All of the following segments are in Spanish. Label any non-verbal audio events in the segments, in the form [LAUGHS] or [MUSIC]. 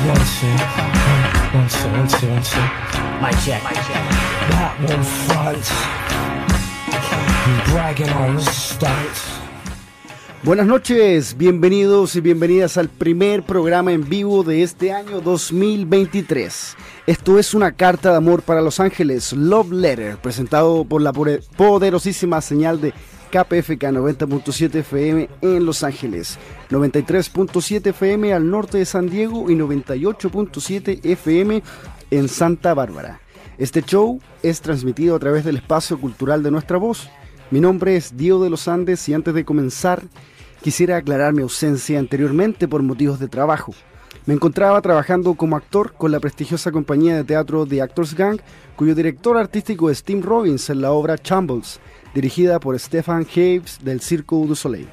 Mic check. That one front. Bragging on. Buenas noches, bienvenidos y bienvenidas al primer programa en vivo de este año 2023. Esto es una carta de amor para Los Ángeles, Love Letter, presentado por la poderosísima señal de KPFK 90.7 FM en Los Ángeles, 93.7 FM al norte de San Diego y 98.7 FM en Santa Bárbara. Este show es transmitido a través del espacio cultural de nuestra voz. Mi nombre es Diego de los Andes y antes de comenzar quisiera aclarar mi ausencia anteriormente por motivos de trabajo. Me encontraba trabajando como actor con la prestigiosa compañía de teatro The Actors Gang, cuyo director artístico es Tim Robbins en la obra Chambles, dirigida por Stefan Haves del Circo du Soleil.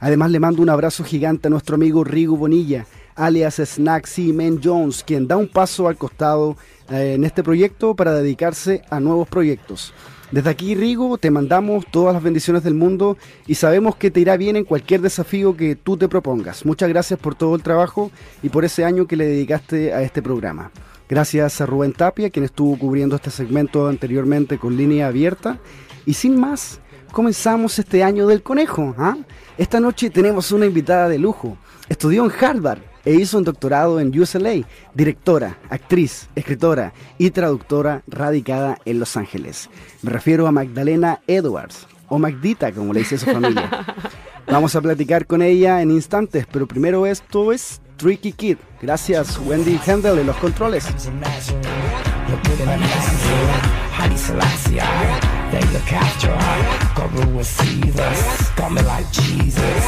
Además le mando un abrazo gigante a nuestro amigo Rigo Bonilla, alias Snacksy Man Jones, quien da un paso al costado eh, en este proyecto para dedicarse a nuevos proyectos. Desde aquí, Rigo, te mandamos todas las bendiciones del mundo y sabemos que te irá bien en cualquier desafío que tú te propongas. Muchas gracias por todo el trabajo y por ese año que le dedicaste a este programa. Gracias a Rubén Tapia, quien estuvo cubriendo este segmento anteriormente con línea abierta. Y sin más, comenzamos este año del conejo. ¿ah? Esta noche tenemos una invitada de lujo. Estudió en Harvard e hizo un doctorado en UCLA, directora, actriz, escritora y traductora radicada en Los Ángeles. Me refiero a Magdalena Edwards, o Magdita, como le dice su familia. [LAUGHS] Vamos a platicar con ella en instantes, pero primero esto es Tricky Kid. Gracias, Wendy Handel en los controles. They look after her. God will receive us. Got me like Jesus.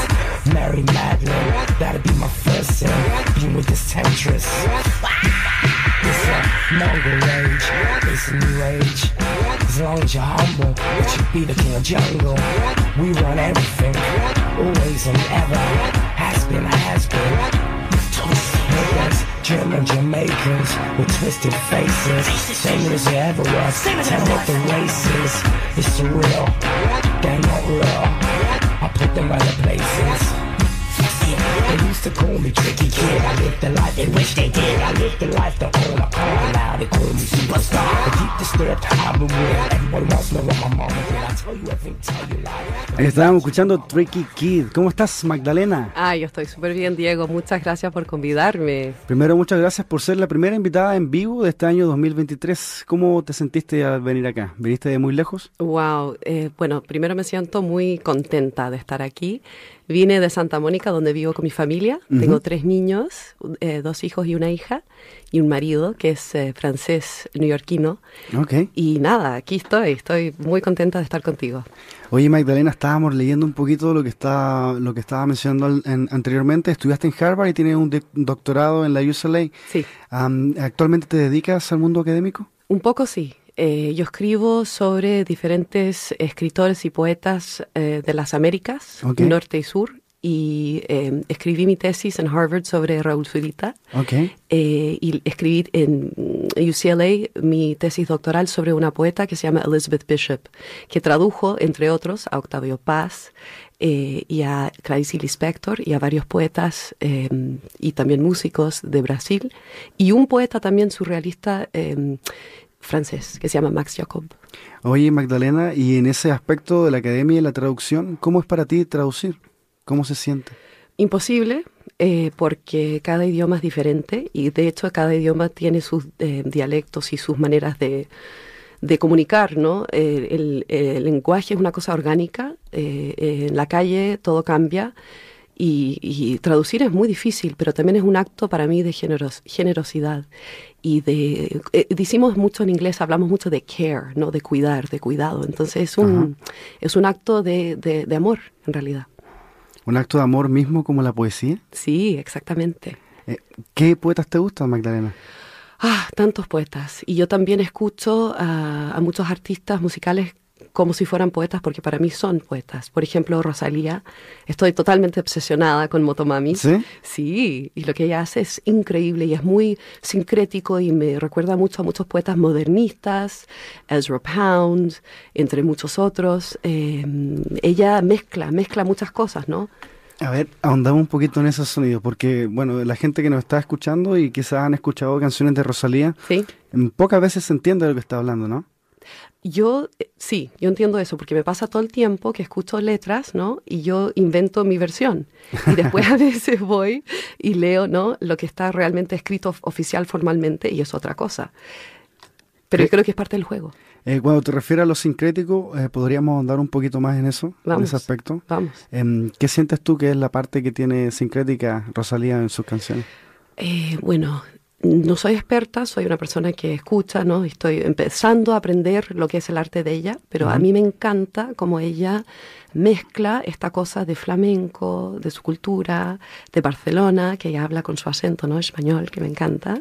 Mary Magdalene, that'll be my first sin. Being with this temptress. It's a Mongol rage. It's a new age. As long as you're humble, it should be the king of jungle. We run everything. Always and ever. Has been, has been. German Jamaicans with twisted faces. Same as it ever was. Tell what the race is. It's surreal. They're not real. I put them other places. Used to call me tricky kid. I lived the life they wish they did. I lived the life the owner called now. They call me superstar. The deep disturbed, I've been weird. Everybody wants to know what my mama did. I tell you everything, tell you lies. Estábamos escuchando Tricky Kid. ¿Cómo estás, Magdalena? Ah, yo estoy súper bien, Diego. Muchas gracias por convidarme. Primero, muchas gracias por ser la primera invitada en vivo de este año 2023. ¿Cómo te sentiste al venir acá? ¿Viniste de muy lejos? Wow. eh, bueno, primero me siento muy contenta de estar aquí. Vine de Santa Mónica, donde vivo con mi familia. Tengo tres niños, eh, dos hijos y una hija, y un marido que es eh, francés neoyorquino. Ok. Y nada, aquí estoy. Estoy muy contenta de estar contigo. Oye, Magdalena, estábamos leyendo un poquito lo que está, lo que estaba mencionando al- en- anteriormente. Estudiaste en Harvard y tienes un doctorado en la UCLA. Sí. Am, ¿Actualmente te dedicas al mundo académico? Un poco sí. Eh, yo escribo sobre diferentes escritores y poetas eh, de las Américas, Ok. norte y sur, y eh, escribí mi tesis en Harvard sobre Raúl Zurita. Ok. eh, y escribí en UCLA mi tesis doctoral sobre una poeta que se llama Elizabeth Bishop, que tradujo, entre otros, a Octavio Paz eh, y a Clarice Lispector y a varios poetas eh, y también músicos de Brasil, y un poeta también surrealista eh, francés que se llama Max Jacob. Oye, Magdalena, y en ese aspecto de la academia y la traducción, ¿cómo es para ti traducir? ¿Cómo se siente? Imposible, eh, porque cada idioma es diferente y de hecho cada idioma tiene sus eh, dialectos y sus maneras de, de comunicar, ¿no? Eh, el, el lenguaje es una cosa orgánica, eh, en la calle todo cambia y, y traducir es muy difícil, pero también es un acto para mí de generos- generosidad y de... decimos mucho en inglés, hablamos mucho de care, ¿no? De cuidar, de cuidado. Entonces es un, es un acto de, de- de amor, en realidad. ¿Un acto de amor mismo como la poesía? Sí, exactamente. Eh, ¿Qué poetas te gustan, Magdalena? Ah, tantos poetas. Y yo también escucho a, a muchos artistas musicales como si fueran poetas, porque para mí son poetas. Por ejemplo, Rosalía. Estoy totalmente obsesionada con Motomami. ¿Sí? Sí, y lo que ella hace es increíble y es muy sincrético y me recuerda mucho a muchos poetas modernistas, Ezra Pound, entre muchos otros. Eh, ella mezcla, mezcla muchas cosas, ¿no? A ver, ahondamos un poquito en esos sonidos, porque, bueno, la gente que nos está escuchando y quizás han escuchado canciones de Rosalía, Sí. pocas veces se entiende de lo que está hablando, ¿no? Yo, eh, sí, yo entiendo eso, porque me pasa todo el tiempo que escucho letras, ¿no? Y yo invento mi versión. Y después a [LAUGHS] veces voy y leo, ¿no? Lo que está realmente escrito of- oficial formalmente y es otra cosa. Pero yo Eh, creo que es parte del juego. Eh, cuando te refieres a lo sincrético, eh, ¿podríamos ahondar un poquito más en eso, en Vamos. ese aspecto? Vamos. Em, ¿Qué sientes tú que es la parte que tiene sincrética Rosalía en sus canciones? Eh, bueno, no soy experta, soy una persona que escucha, ¿no? Estoy empezando a aprender lo que es el arte de ella, pero a mí me encanta cómo ella mezcla esta cosa de flamenco, de su cultura, de Barcelona, que ella habla con su acento, ¿no? Español, que me encanta.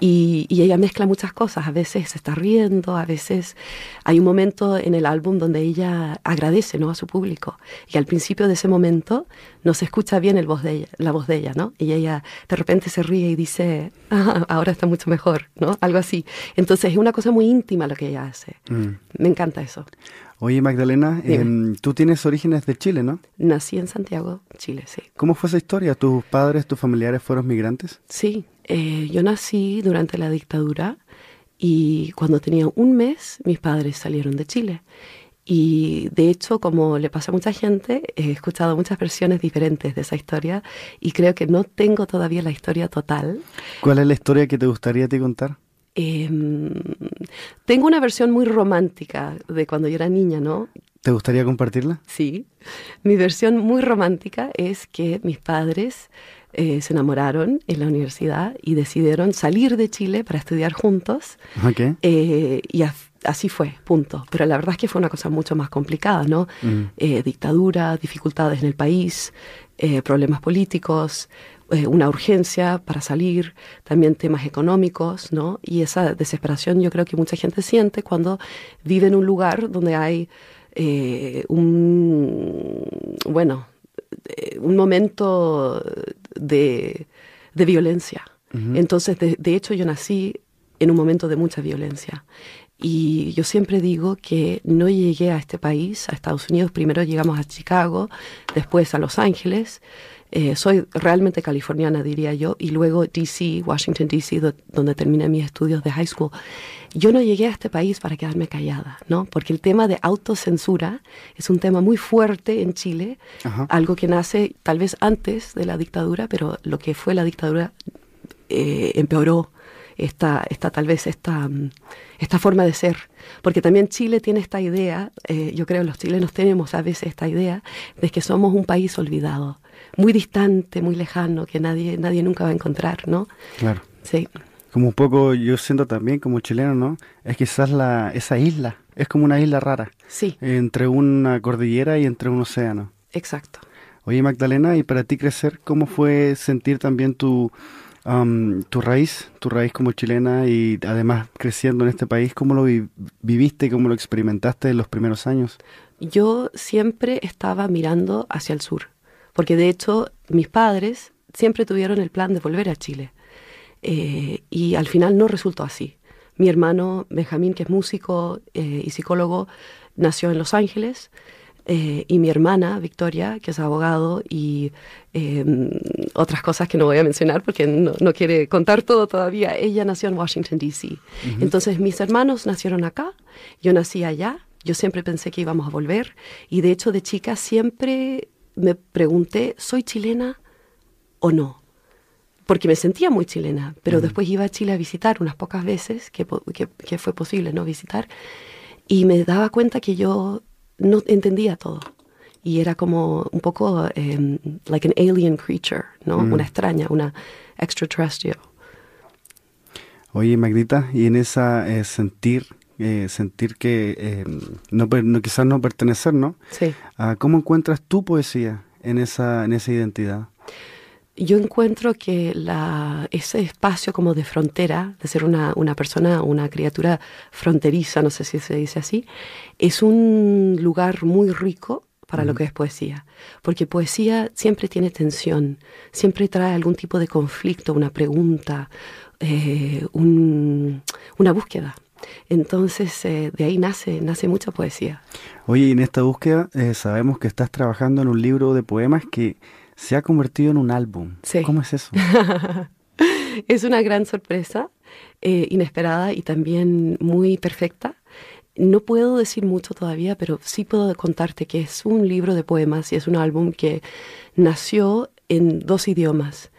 Y, y ella mezcla muchas cosas. A veces se está riendo, a veces hay un momento en el álbum donde ella agradece, ¿no? A su público. Y al principio de ese momento no se escucha bien el voz de ella, la voz de ella, ¿no? Y ella de repente se ríe y dice, "Ah, ahora está mucho mejor, ¿no? Algo así. Entonces es una cosa muy íntima lo que ella hace. Mm. Me encanta eso. Oye, Magdalena, em, tú tienes orígenes de Chile, ¿no? Nací en Santiago, Chile, sí. ¿Cómo fue esa historia? ¿Tus padres, tus familiares fueron migrantes? Sí, eh, yo nací durante la dictadura y cuando tenía un mes mis padres salieron de Chile. Y de hecho, como le pasa a mucha gente, he escuchado muchas versiones diferentes de esa historia y creo que no tengo todavía la historia total. ¿Cuál es la historia que te gustaría ti contar? Em, tengo una versión muy romántica de cuando yo era niña, ¿no? ¿Te gustaría compartirla? Sí. Mi versión muy romántica es que mis padres eh, se enamoraron en la universidad y decidieron salir de Chile para estudiar juntos. Ok. eh, y así fue, punto. Pero la verdad es que fue una cosa mucho más complicada, ¿no? Mm. Eh, dictadura, dificultades en el país, eh, problemas políticos, eh, una urgencia para salir, también temas económicos, ¿no? Y esa desesperación yo creo que mucha gente siente cuando vive en un lugar donde hay eh, un, bueno, eh, un momento de, de violencia. Entonces, de, de hecho, yo nací en un momento de mucha violencia. Y yo siempre digo que no llegué a este país, a Estados Unidos, primero llegamos a Chicago, después a Los Ángeles. Eh, soy realmente californiana, diría yo, y luego DC, Washington, DC, do- donde terminé mis estudios de high school. Yo no llegué a este país para quedarme callada, ¿no? Porque el tema de autocensura es un tema muy fuerte en Chile, Ajá. algo que nace tal vez antes de la dictadura, pero lo que fue la dictadura eh, empeoró esta, esta tal vez esta, mm, esta forma de ser. Porque también Chile tiene esta idea, eh, yo creo los chilenos tenemos a veces esta idea de que somos un país olvidado, muy distante, muy lejano, que nadie, nadie nunca va a encontrar, ¿no? Claro. Sí, Como un poco, yo siento también como chileno, ¿no? Es quizás la, esa isla, es como una isla rara, sí, entre una cordillera y entre un océano. exacto. Oye, Magdalena, y para ti crecer, ¿cómo fue sentir también tu, am, tu raíz, tu raíz como chilena y además creciendo en este país? ¿Cómo lo vi- viviste, cómo lo experimentaste en los primeros años? Yo siempre estaba mirando hacia el sur, porque de hecho mis padres siempre tuvieron el plan de volver a Chile. Eh, y al final no resultó así. Mi hermano Benjamín, que es músico eh, y psicólogo, nació en Los Ángeles. Eh, y mi hermana, Victoria, que es abogado y eh, otras cosas que no voy a mencionar porque no, no quiere contar todo todavía, ella nació en Washington, D.C. Entonces mis hermanos nacieron acá, yo nací allá, yo siempre pensé que íbamos a volver y de hecho de chica siempre me pregunté, ¿soy chilena o no? porque me sentía muy chilena, pero después iba a Chile a visitar unas pocas veces, que, que fue posible no visitar, y me daba cuenta que yo no entendía todo. Y era como un poco em, like an alien creature, ¿no? Mm. Una extraña, una extraterrestrial. Oye, Magdita, y en esa eh, sentir, eh, sentir que eh, no, no- quizás no pertenecer, ¿no? Sí. Ah, ¿Cómo encuentras tu poesía en esa, en esa identidad? Yo encuentro que la, ese espacio como de frontera, de ser una, una persona, una criatura fronteriza, no sé si se dice así, es un lugar muy rico para lo que es poesía. Porque poesía siempre tiene tensión, siempre trae algún tipo de conflicto, una pregunta, eh, un- una búsqueda. Entonces, eh, de ahí nace, nace mucha poesía. Oye, y en esta búsqueda eh, sabemos que estás trabajando en un libro de poemas que se ha convertido en un álbum. Sí. ¿Cómo es eso? [LAUGHS] es una gran sorpresa, eh, inesperada y también muy perfecta. No puedo decir mucho todavía, pero sí puedo contarte que es un libro de poemas y es un álbum que nació en dos idiomas,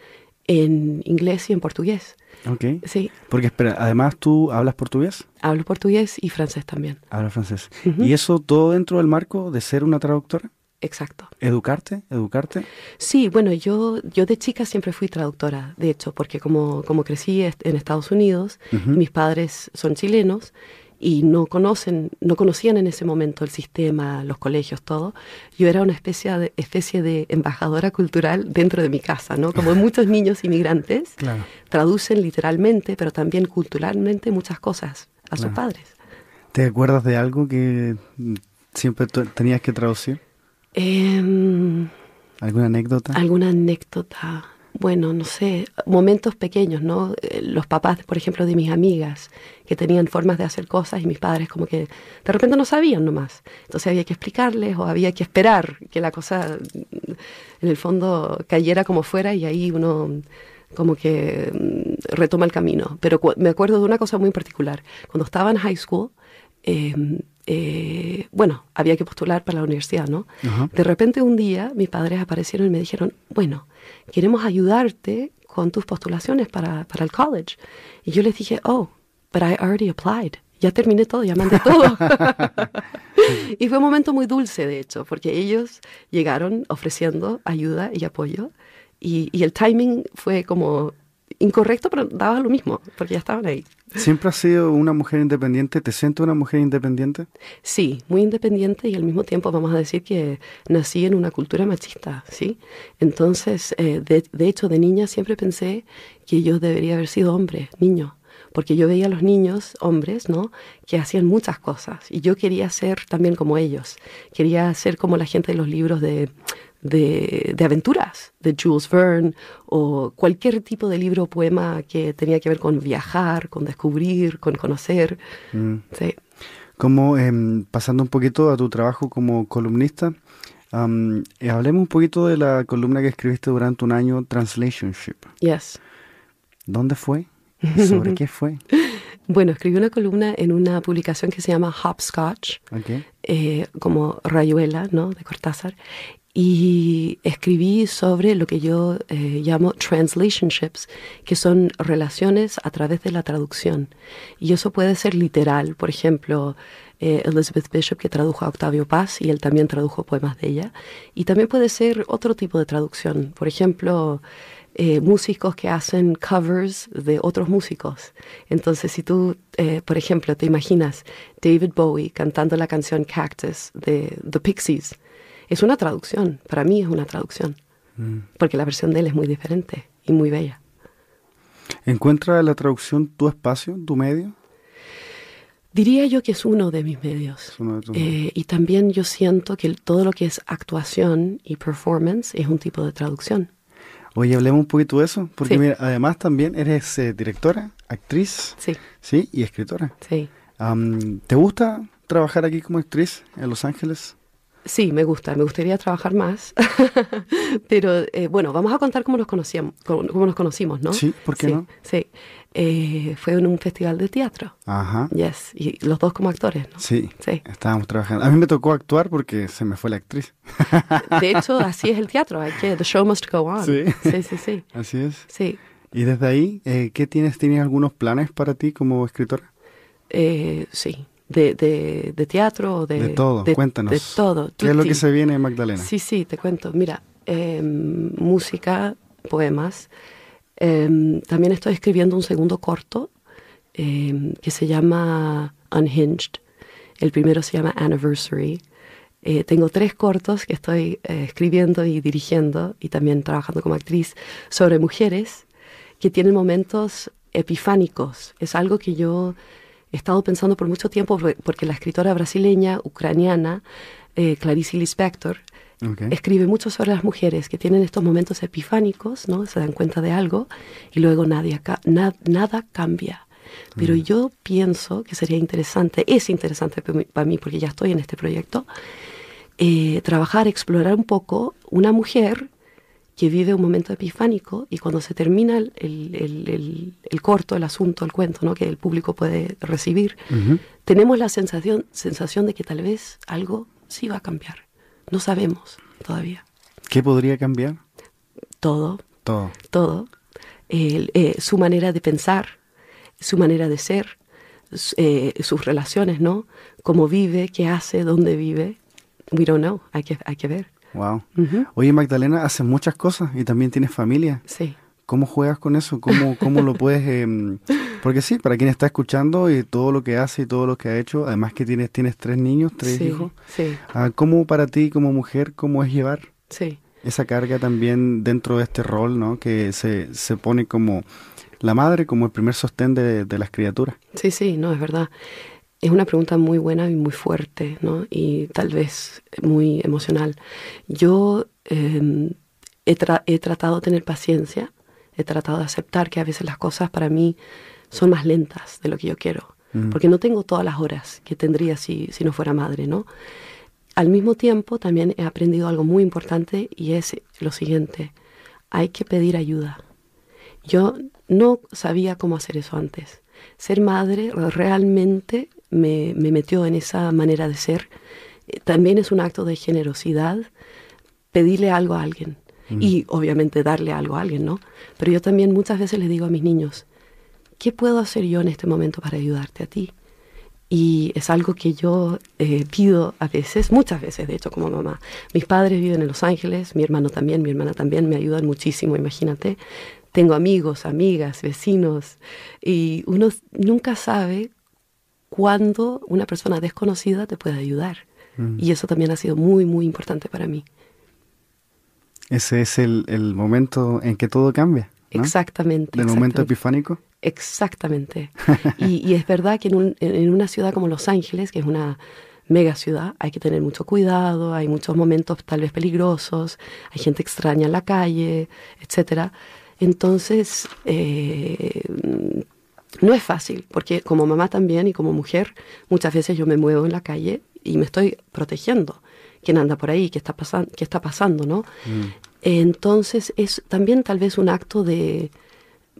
en inglés y en portugués. Ok. Sí, Porque espera, además tú hablas portugués, hablo portugués y francés también. hablas francés. ¿Y eso todo dentro del marco de ser una traductora? Exacto. ¿Educarte? ¿Educarte? Sí, bueno, yo, yo de chica siempre fui traductora, de hecho, porque como, como crecí en Estados Unidos, mis padres son chilenos y no conocen, no conocían en ese momento el sistema, los colegios, todo. Yo era una especie de, especie de embajadora cultural dentro de mi casa, ¿no? Como [LAUGHS] muchos niños inmigrantes Claro. traducen literalmente, pero también culturalmente muchas cosas a sus padres. ¿Te acuerdas de algo que siempre tenías que traducir? Em, ¿Alguna anécdota? ¿Alguna anécdota? Bueno, no sé, momentos pequeños, ¿no? Eh, Los papás, por ejemplo, de mis amigas, que tenían formas de hacer cosas y mis padres como que de repente no sabían nomás. Entonces había que explicarles o había que esperar que la cosa mm, en el fondo cayera como fuera y ahí uno como que mm, retoma el camino. Pero me acuerdo de una cosa muy particular. Cuando estaba en high school, eh, eh, bueno, había que postular para la universidad, ¿no? Ajá. De repente un día mis padres aparecieron y me dijeron, bueno, queremos ayudarte con tus postulaciones para, para el college. Y yo les dije, oh, but I already applied. Ya terminé todo, ya mandé todo. [LAUGHS] y fue un momento muy dulce, de hecho, porque ellos llegaron ofreciendo ayuda y apoyo. Y, y el timing fue como incorrecto, pero daba lo mismo, porque ya estaban ahí. ¿Siempre has sido una mujer independiente? ¿Te sientes una mujer independiente? Sí, muy independiente y al mismo tiempo vamos a decir que nací en una cultura machista, ¿sí? Entonces, eh, de, de hecho, de niña siempre pensé que yo debería haber sido hombre, niño, porque yo veía a los niños, hombres, ¿no? Que hacían muchas cosas y yo quería ser también como ellos, quería ser como la gente de los libros de, de, de aventuras, de Jules Verne o cualquier tipo de libro o poema que tenía que ver con viajar, con descubrir, con conocer, Mm. sí. Como em, pasando un poquito a tu trabajo como columnista, am, eh, hablemos un poquito de la columna que escribiste durante un año, Translationship. Yes. ¿Dónde fue? ¿Sobre qué fue? [LAUGHS] Bueno, escribí una columna en una publicación que se llama Hopscotch, eh, como Rayuela, ¿no? De Cortázar. Y escribí sobre lo que yo eh, llamo translationships, que son relaciones a través de la traducción. Y eso puede ser literal, por ejemplo, eh, Elizabeth Bishop, que tradujo a Octavio Paz, y él también tradujo poemas de ella. Y también puede ser otro tipo de traducción, por ejemplo, eh, músicos que hacen covers de otros músicos. Entonces, si tú, por ejemplo, te imaginas David Bowie cantando la canción Cactus de The Pixies, es una traducción, para mí es una traducción, Mm. porque la versión de él es muy diferente y muy bella. ¿Encuentra la traducción tu espacio, tu medio? Diría yo que es uno de mis medios. De Eh, y también yo siento que todo lo que es actuación y performance es un tipo de traducción. Oye, hablemos un poquito de eso, porque Sí. mira, además también eres eh, directora, actriz, Sí, sí, y escritora. sí. Am, ¿Te gusta trabajar aquí como actriz en Los Ángeles? Sí, me gusta, me gustaría trabajar más. [LAUGHS] Pero eh, bueno, vamos a contar cómo nos conocíamos, cómo, nos conocimos, ¿no? Sí, ¿por qué sí, no? Sí, Eh, fue en un festival de teatro. Ajá. Yes, y los dos como actores, ¿no? Sí, Sí. estábamos trabajando. A mí me tocó actuar porque se me fue la actriz. [LAUGHS] De hecho, así es el teatro, hay que, the show must go on. Sí. sí, sí. sí. Así es. Sí. Y desde ahí, eh, ¿qué tienes? ¿Tienes algunos planes para ti como escritora? Eh, sí, de, de, de teatro o de... De todo, cuéntanos. De todo. ¿Qué es lo que se viene, Magdalena? Sí, sí, te cuento. Mira, em, música, poemas. Em, también estoy escribiendo un segundo corto em, que se llama Unhinged. El primero se llama Anniversary. Eh, tengo tres cortos que estoy eh, escribiendo y dirigiendo y también trabajando como actriz sobre mujeres que tienen momentos epifánicos. Es algo que yo he estado pensando por mucho tiempo porque- la escritora brasileña, ucraniana, eh, Clarice Lispector, Ok. escribe mucho sobre las mujeres que tienen estos momentos epifánicos, ¿no? Se dan cuenta de algo y luego nadie na- nada cambia. Pero yo pienso que sería interesante, es interesante para mí, para mí, porque ya estoy en este proyecto, eh, trabajar, explorar un poco una mujer que vive un momento epifánico y cuando se termina el, el- el- el corto, el asunto, el cuento, ¿no? que el público puede recibir, tenemos la sensación, sensación de que tal vez algo sí va a cambiar. No sabemos todavía. ¿Qué podría cambiar? Todo, Todo. todo. Eh, su manera de pensar, su manera de ser, eh, sus relaciones, ¿no? Cómo vive, qué hace, dónde vive. We don't know. Hay que, hay que ver. Wow. Oye, Magdalena, haces muchas cosas y también tienes familia. Sí. ¿Cómo juegas con eso? ¿Cómo, cómo lo puedes...? em, [LAUGHS] porque sí, para quien está escuchando y todo lo que hace y todo lo que ha hecho, además que tienes, tienes tres niños, tres sí, hijos, Sí, ah, ¿cómo para ti como mujer, cómo es llevar sí. esa carga también dentro de este rol, ¿no? Que se, se pone como la madre, como el primer sostén de, de las criaturas. Sí, sí, no, es verdad. Es una pregunta muy buena y muy fuerte, ¿no? Y tal vez muy emocional. Yo eh, he, tra- he tratado de tener paciencia, he tratado de aceptar que a veces las cosas para mí son más lentas de lo que yo quiero, Mm. porque no tengo todas las horas que tendría si, si no fuera madre, ¿no? Al mismo tiempo, también he aprendido algo muy importante y es lo siguiente, hay que pedir ayuda. Yo no sabía cómo hacer eso antes. Ser madre realmente me, me metió en esa manera de ser. Eh, También es un acto de generosidad pedirle algo a alguien y obviamente darle algo a alguien, ¿no? Pero yo también muchas veces les digo a mis niños, ¿qué puedo hacer yo en este momento para ayudarte a ti? Y es algo que yo eh, pido a veces, muchas veces de hecho como mamá. Mis padres viven en Los Ángeles, mi hermano también, mi hermana también, me ayudan muchísimo, imagínate. Tengo amigos, amigas, vecinos, y uno nunca sabe cuándo una persona desconocida te puede ayudar. Mm. Y eso también ha sido muy, muy importante para mí. Ese es el, el momento en que todo cambia. ¿no? Exactamente. Del momento epifánico. Exactamente. [LAUGHS] Y, y es verdad que en, un- en- en una ciudad como Los Ángeles, que es una mega ciudad, hay que tener mucho cuidado, hay muchos momentos tal vez peligrosos, hay gente extraña en la calle, etcétera. Entonces, eh, no es fácil, porque como mamá también y como mujer, muchas veces yo me muevo en la calle y me estoy protegiendo. ¿Quién anda por ahí? ¿Qué está, pasan qué está pasando? ¿no? Entonces es también tal vez un acto de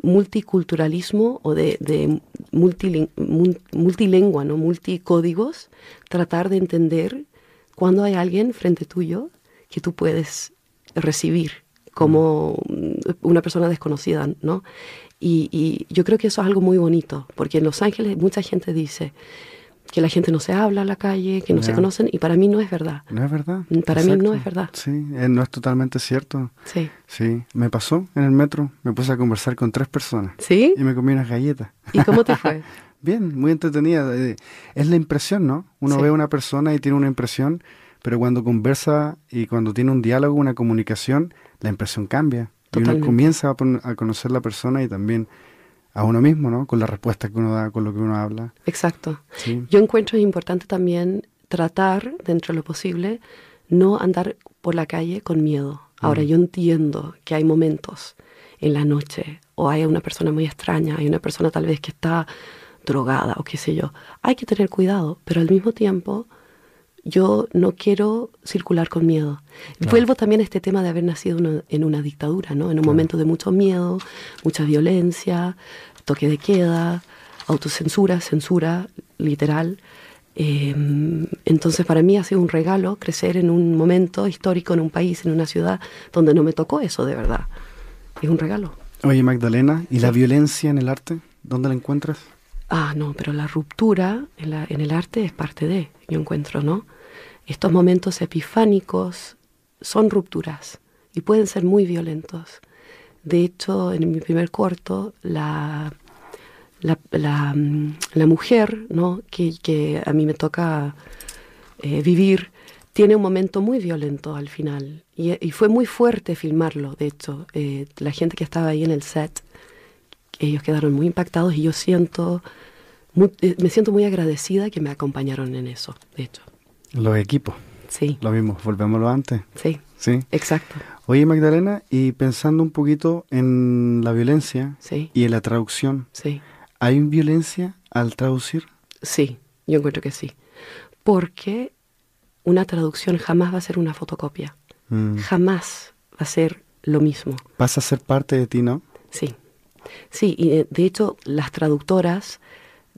multiculturalismo o de, de multilin- mul- multilengua, ¿no? multicódigos, tratar de entender cuando hay alguien frente tuyo que tú puedes recibir como mm, una persona desconocida, ¿no? Y, y yo creo que eso es algo muy bonito, porque en Los Ángeles mucha gente dice que la gente no se habla en la calle, que no se conocen, y para mí no es verdad. No es verdad. Para mí no es verdad. Sí, eh, no es totalmente cierto. Sí. Sí, me pasó en el metro, me puse a conversar con tres personas ¿Sí? y me comí unas galletas. ¿Y cómo te fue? [LAUGHS] Bien, muy entretenida. eh, Es la impresión, ¿no? Uno Sí. ve a una persona y tiene una impresión, pero cuando conversa y cuando tiene un diálogo, una comunicación, la impresión cambia. Y uno comienza a, a conocer la persona y también a uno mismo, ¿no? Con la respuesta que uno da, con lo que uno habla. Exacto. Sí. Yo encuentro importante también tratar, dentro de lo posible, no andar por la calle con miedo. Ahora, Mm. yo entiendo que hay momentos en la noche, o hay una persona muy extraña, hay una persona tal vez que está drogada o qué sé yo. Hay que tener cuidado, pero al mismo tiempo yo no quiero circular con miedo. Vuelvo también a este tema de haber nacido una- en una dictadura, ¿no? En un momento de mucho miedo, mucha violencia, toque de queda, autocensura, censura literal. Eh, entonces para mí ha sido un regalo crecer en un momento histórico, en un país, en una ciudad donde no me tocó eso de verdad. Es un regalo. Oye, Magdalena, ¿y la violencia en el arte? ¿Dónde la encuentras? Ah, no, pero la ruptura en, la- en el arte es parte de, yo encuentro, ¿no? Estos momentos epifánicos son rupturas y pueden ser muy violentos. De hecho, en mi primer corto, la, la, mm, mujer, ¿no? Que, a mí me toca eh, vivir, tiene un momento muy violento al final. Y, fue muy fuerte filmarlo, de hecho. Eh, la gente que estaba ahí en el set ellos quedaron muy impactados y yo siento, eh, me siento muy agradecida que me acompañaron en eso, de hecho. Los equipos, Sí, lo mismo, volvémoslo antes. sí, Sí. exacto, Oye, Magdalena, y pensando un poquito en la violencia sí, y en la traducción, sí, ¿hay violencia al traducir? sí, yo encuentro que sí. Porque una traducción jamás va a ser una fotocopia, Mm, jamás va a ser lo mismo. Pasa a ser parte de ti, ¿no? Sí, sí, y de hecho las traductoras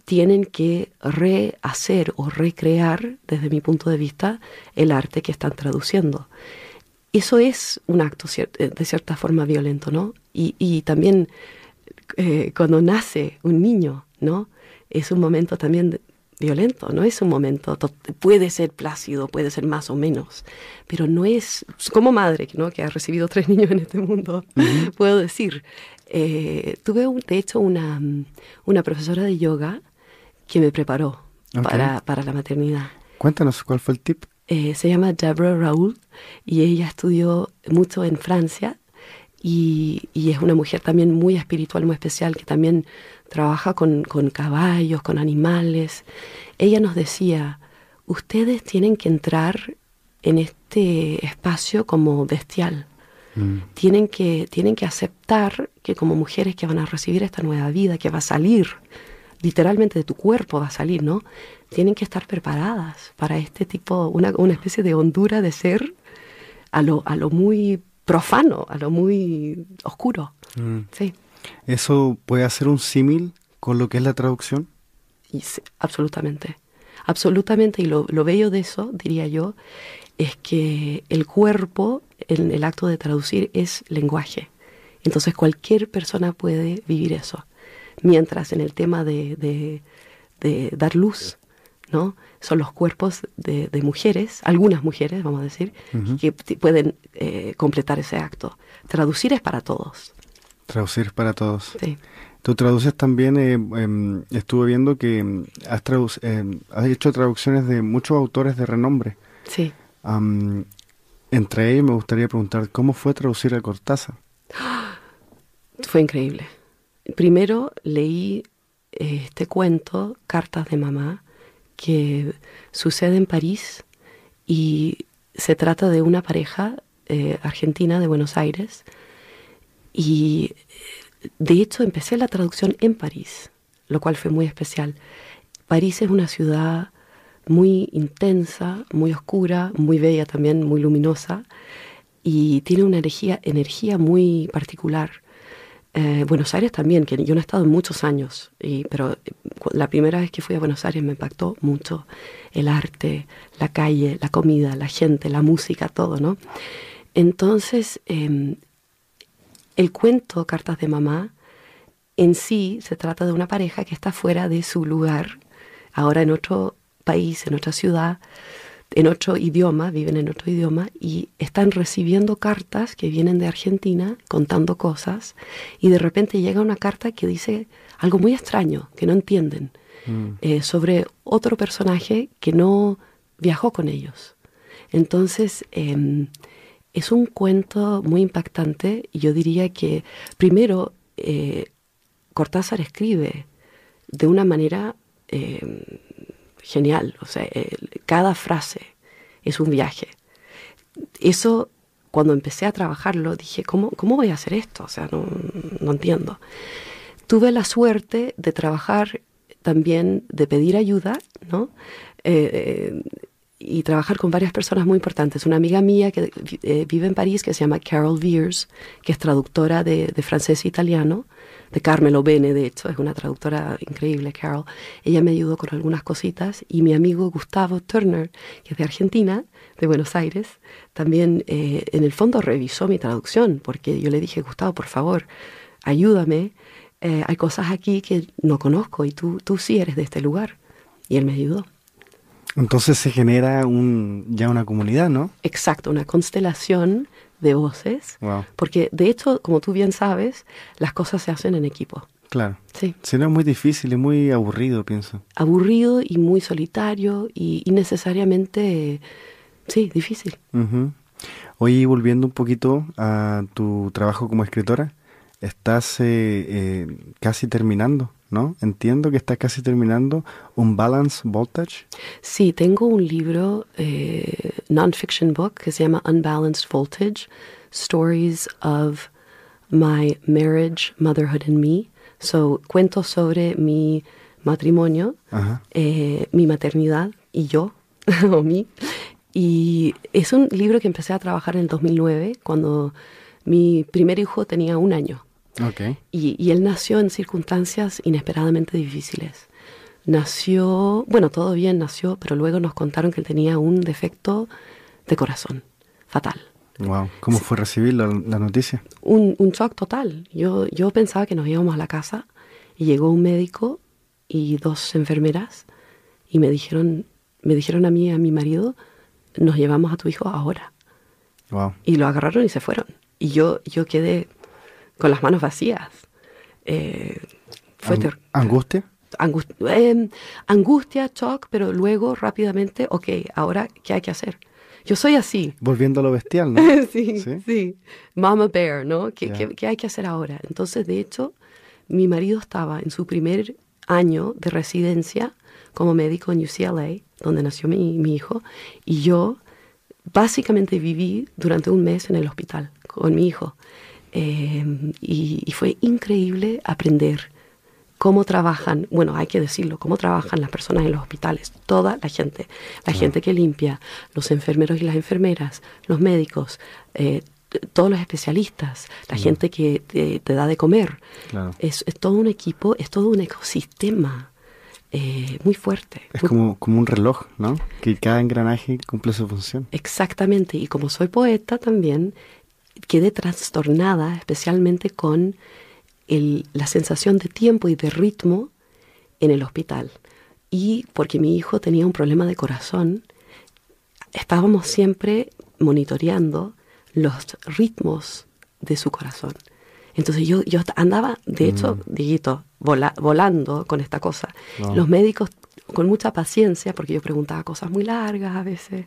tienen que rehacer o recrear, desde mi punto de vista, el arte que están traduciendo. Eso es un acto eh, de cierta forma violento, ¿no? Y, también eh, cuando nace un niño, ¿no? Es un momento también violento, no es un momento, puede ser plácido, puede ser más o menos, pero no es, como madre, ¿no? que ha recibido tres [LAUGHS] niños en este mundo, puedo decir, eh, tuve de hecho una, una profesora de yoga que me preparó para, para, la maternidad. Cuéntanos, ¿cuál fue el tip? Eh, se llama Deborah Raoul y ella estudió mucho en Francia y, y, es una mujer también muy espiritual, muy especial, que también trabaja con, con caballos, con animales. Ella nos decía, ustedes tienen que entrar en este espacio como bestial. Mm. Tienen, que, tienen que aceptar que como mujeres que van a recibir esta nueva vida, que va a salir literalmente de tu cuerpo va a salir, ¿no? Tienen que estar preparadas para este tipo, una, una especie de hondura de ser a lo, a lo muy profano, a lo muy oscuro. Mm. Sí. ¿Eso puede hacer un símil con lo que es la traducción? absolutamente. Absolutamente. Y lo, lo bello de eso, diría yo, es que el cuerpo en el acto de traducir es lenguaje. Entonces cualquier persona puede vivir eso mientras en el tema de, dar luz, ¿no? Son los cuerpos de, mujeres, algunas mujeres, vamos a decir, que pueden eh, completar ese acto. Traducir es para todos. Traducir es para todos. Sí. Tú traduces también, eh, em, estuve viendo que em, has, em, has hecho traducciones de muchos autores de renombre. Sí. entre ellos me gustaría preguntar, ¿cómo fue traducir a Cortázar? [GASPS] Fue increíble. Primero leí eh, este cuento, Cartas de Mamá, que sucede en París y se trata de una pareja eh, argentina de Buenos Aires. Y de hecho empecé la traducción en París, lo cual fue muy especial. París es una ciudad muy intensa, muy oscura, muy bella también, muy luminosa, y tiene una energía, energía muy particular. Eh, Buenos Aires también, que yo no he estado en muchos años, y, pero eh, la primera vez que fui a Buenos Aires me impactó mucho el arte, la calle, la comida, la gente, la música, todo, ¿no? Entonces, em, el cuento Cartas de Mamá en sí se trata de una pareja que está fuera de su lugar, ahora en otro país, en otra ciudad, en otro idioma, viven en otro idioma y están recibiendo cartas que vienen de Argentina contando cosas y de repente llega una carta que dice algo muy extraño, que no entienden, mm. eh, sobre otro personaje que no viajó con ellos. Entonces, em, es un cuento muy impactante y yo diría que primero eh, Cortázar escribe de una manera em, genial. O sea, cada frase es un viaje. Eso, cuando empecé a trabajarlo, dije, ¿cómo, cómo voy a hacer esto? O sea, no, no entiendo. Tuve la suerte de trabajar también, de pedir ayuda, ¿no? Eh, eh, y trabajar con varias personas muy importantes. Una amiga mía que eh, vive en París, que se llama Carol Viers, que es traductora de, de francés e italiano, de Carmelo Bene, de hecho, es una traductora increíble, Carol. Ella me ayudó con algunas cositas y mi amigo Gustavo Turner, que es de Argentina, de Buenos Aires, también eh, en el fondo revisó mi traducción, porque yo le dije, Gustavo, por favor, ayúdame, eh, hay cosas aquí que no conozco y tú, tú sí eres de este lugar. Y él me ayudó. Entonces se genera un, ya una comunidad, ¿no? Exacto, una constelación de voces, porque de hecho, como tú bien sabes, las cosas se hacen en equipo. Claro. Sí. Si no es muy difícil y muy aburrido, pienso. Aburrido y muy solitario y, necesariamente, sí, difícil. Hoy volviendo un poquito a tu trabajo como escritora, estás eh, eh, casi terminando. ¿No? Entiendo que estás casi terminando un Balance Voltage. Sí, tengo un libro, eh, non-fiction book, que se llama Unbalanced Voltage, Stories of My Marriage, Motherhood and Me. So, cuentos sobre mi matrimonio, eh, mi maternidad y yo, [LAUGHS] o mí. Y es un libro que empecé a trabajar en el 2009, cuando Mi primer hijo tenía un año Ok. y, y él nació en circunstancias inesperadamente difíciles. Nació, bueno, todo bien nació, pero luego nos contaron que él tenía un defecto de corazón, fatal. Wow. ¿Cómo fue recibir la, la noticia? Un, un shock total. Yo, yo pensaba que nos íbamos a la casa y llegó un médico y dos enfermeras y me dijeron, me dijeron a mí y a mi marido, nos llevamos a tu hijo ahora. Wow. Y lo agarraron y se fueron. Y yo, yo quedé con las manos vacías. Eh, fue Ang- ¿Angustia? angust- eh, angustia, shock, pero luego rápidamente, ok, ahora, ¿qué hay que hacer? Yo soy así. Volviendo a lo bestial, ¿no? [LAUGHS] sí, ¿Sí? sí, Mama Bear, ¿no? ¿Qué, Ya. qué- qué hay que hacer ahora? Entonces, de hecho, mi marido estaba en su primer año de residencia como médico en UCLA, donde nació mi, mi hijo, y yo básicamente viví durante un mes en el hospital con mi hijo. Eh, y, y fue increíble aprender cómo trabajan, bueno, hay que decirlo, cómo trabajan las personas en los hospitales, toda la gente, la gente que limpia, los enfermeros y las enfermeras, los médicos, eh, todos los especialistas, la gente que te, te da de comer. Claro. Es, es todo un equipo, es todo un ecosistema eh, muy fuerte. Es muy- como, como un reloj, ¿no? Que cada engranaje cumple su función. Exactamente, y como soy poeta también, quedé trastornada especialmente con el- la sensación de tiempo y de ritmo en el hospital. Y porque mi hijo tenía un problema de corazón, estábamos siempre monitoreando los ritmos de su corazón. Entonces yo, yo andaba, de hecho, Dieguito, vola- volando con esta cosa. Los médicos con mucha paciencia, porque yo preguntaba cosas muy largas a veces.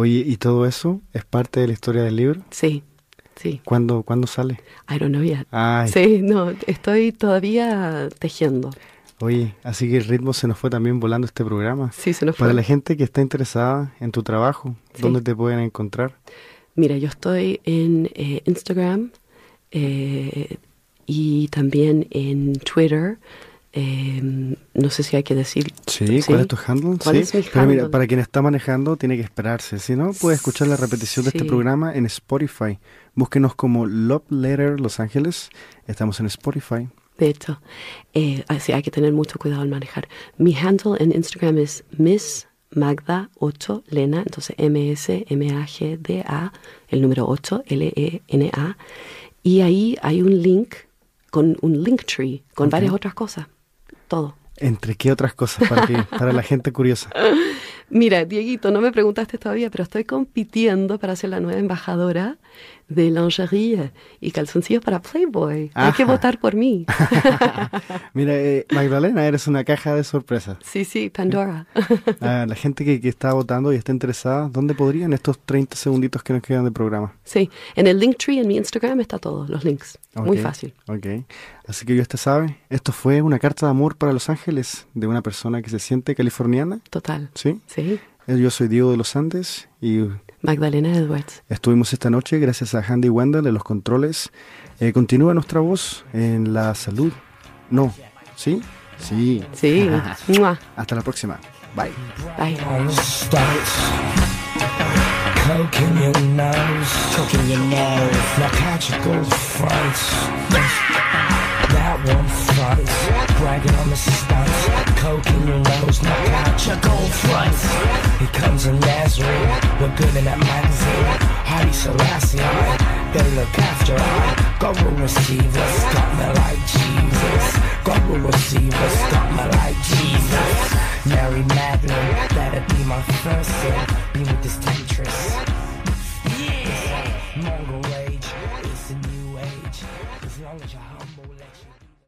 Oye, ¿y todo eso es parte de la historia del libro? Sí, sí. ¿Cuándo, ¿cuándo sale? I don't know yet. Ay, Sí, no, estoy todavía tejiendo. oye, así que el ritmo se nos fue también volando este programa. Sí, se nos Para fue. la gente que está interesada en tu trabajo, Sí. ¿dónde te pueden encontrar? Mira, yo estoy en eh, Instagram eh, y también en Twitter. Eh, no sé si hay que decir. Sí, ¿cuál es tu handle? ¿Cuál sí, es mi pero mira, handle? para quien está manejando tiene que esperarse. Si no, puede escuchar la repetición de este Sí. programa en Spotify. Búsquenos como Love Letter Los Ángeles. Estamos en Spotify. De hecho, eh, así hay que tener mucho cuidado al manejar. Mi handle en Instagram es Miss Magda 8 Lena, entonces M-S-M-A-G-D-A, el número 8, L-E-N-A. Y ahí hay un link con un link tree con Ok. varias otras cosas. Todo. ¿Entre qué otras cosas para, [LAUGHS] para la gente curiosa? Mira, Dieguito, no me preguntaste todavía, pero estoy compitiendo para ser la nueva embajadora de lingerie y calzoncillos para Playboy. Hay que votar por mí. [LAUGHS] Mira, eh, Magdalena, eres una caja de sorpresas. sí, sí, Pandora. A [LAUGHS] la gente que, que está votando y está interesada, ¿dónde podrían estos 30 segunditos que nos quedan de programa? Sí, en el Linktree en mi Instagram está todo, los links. Muy fácil. Ok. Así que usted sabe, esto fue una carta de amor para Los Ángeles de una persona que se siente californiana. Total. ¿Sí? Sí. Yo soy Diego de los Andes y Magdalena Edwards. estuvimos esta noche gracias a Handy Wendell en los controles. Eh, continúa nuestra voz en la salud. No, ¿sí? Sí. Sí. [LAUGHS] Hasta la próxima. Bye. Bye. your nose, your nose. That one fronts, bragging on the stunts. Coke in your nose, now catch your gold fronts. Here comes in Nazarene, look good in that magazine. Haile Selassie, they look after. God will receive us, got me like Jesus. God will receive us, got me like Jesus. Mary Magdalene, that'd be my first sin. Be with this temptress. Yeah, Mongol rage, it's a new age. As long as.